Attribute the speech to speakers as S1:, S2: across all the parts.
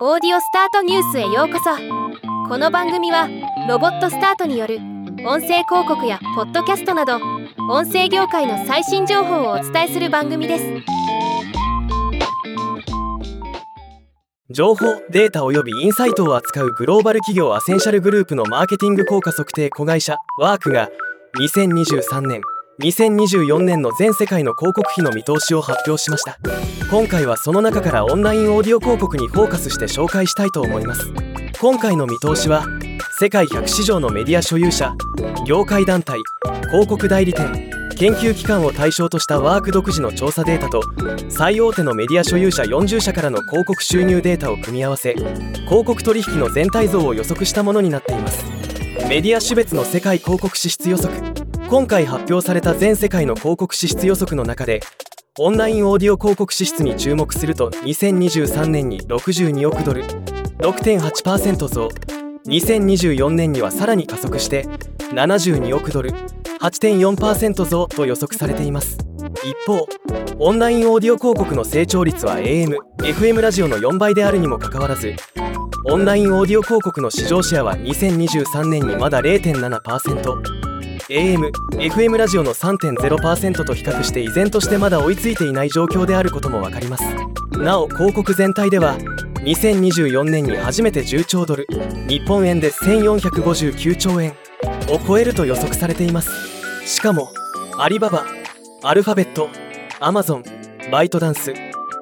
S1: オーディオスタートニュースへようこそ。この番組はロボットスタートによる音声広告やポッドキャストなど音声業界の最新情報をお伝えする番組です。
S2: 情報データ及びインサイトを扱うグローバル企業アセンシャルグループのマーケティング効果測定子会社ワークが2023年2024年の全世界の広告費の見通しを発表しました。今回はその中からオンラインオーディオ広告にフォーカスして紹介したいと思います。今回の見通しは世界100市場のメディア所有者業界団体広告代理店研究機関を対象としたワーク独自の調査データと最大手のメディア所有者40社からの広告収入データを組み合わせ広告取引の全体像を予測したものになっています。メディア種別の世界広告支出予測。今回発表された全世界の広告支出予測の中でオンラインオーディオ広告支出に注目すると2023年に62億ドル6.8%増2024年にはさらに加速して72億ドル8.4%増と予測されています。一方オンラインオーディオ広告の成長率は AM、FM ラジオの4倍であるにもかかわらずオンラインオーディオ広告の市場シェアは2023年にまだ0.7% AM、FM ラジオの3.0%と比較して依然としてまだ追いついていない状況であることも分かります。なお広告全体では2024年に初めて10兆ドル日本円で1459兆円を超えると予測されています。しかもアリババアルファベットアマゾンバイトダンス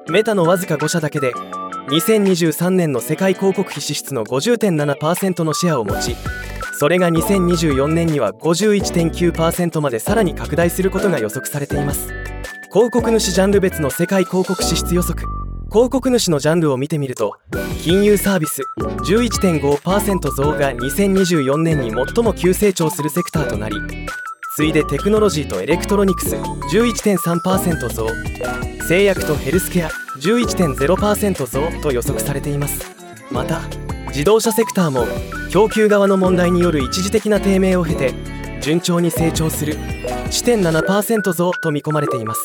S2: メタのわずか5社だけで2023年の世界広告費支出の50.7%のシェアを持ちそれが2024年には51.9%までさらに拡大することが予測されています。広告主ジャンル別の世界広告支出予測。広告主のジャンルを見てみると金融サービス11.5%増が2024年に最も急成長するセクターとなり次いでテクノロジーとエレクトロニクス11.3%増製薬とヘルスケア11.0%増と予測されています。また自動車セクターも供給側の問題による一時的な低迷を経て順調に成長する。1.7%増と見込まれています。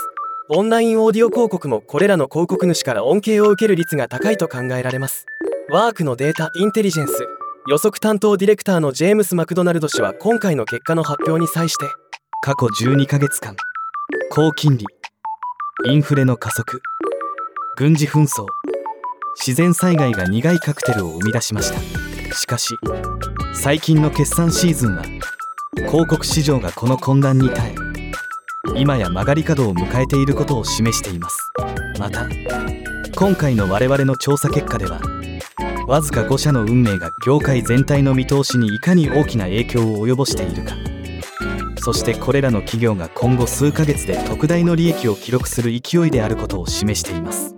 S2: オンラインオーディオ広告もこれらの広告主から恩恵を受ける率が高いと考えられます。ワークのデータインテリジェンス予測担当ディレクターのジェームス・マクドナルド氏は今回の結果の発表に際して
S3: 過去12ヶ月間高金利インフレの加速軍事紛争自然災害が苦いカクテルを生み出しました。しかし最近の決算シーズンは広告市場がこの混乱に耐え今や曲がり角を迎えていることを示しています。また今回の我々の調査結果ではわずか5社の運命が業界全体の見通しにいかに大きな影響を及ぼしているかそしてこれらの企業が今後数ヶ月で特大の利益を記録する勢いであることを示しています。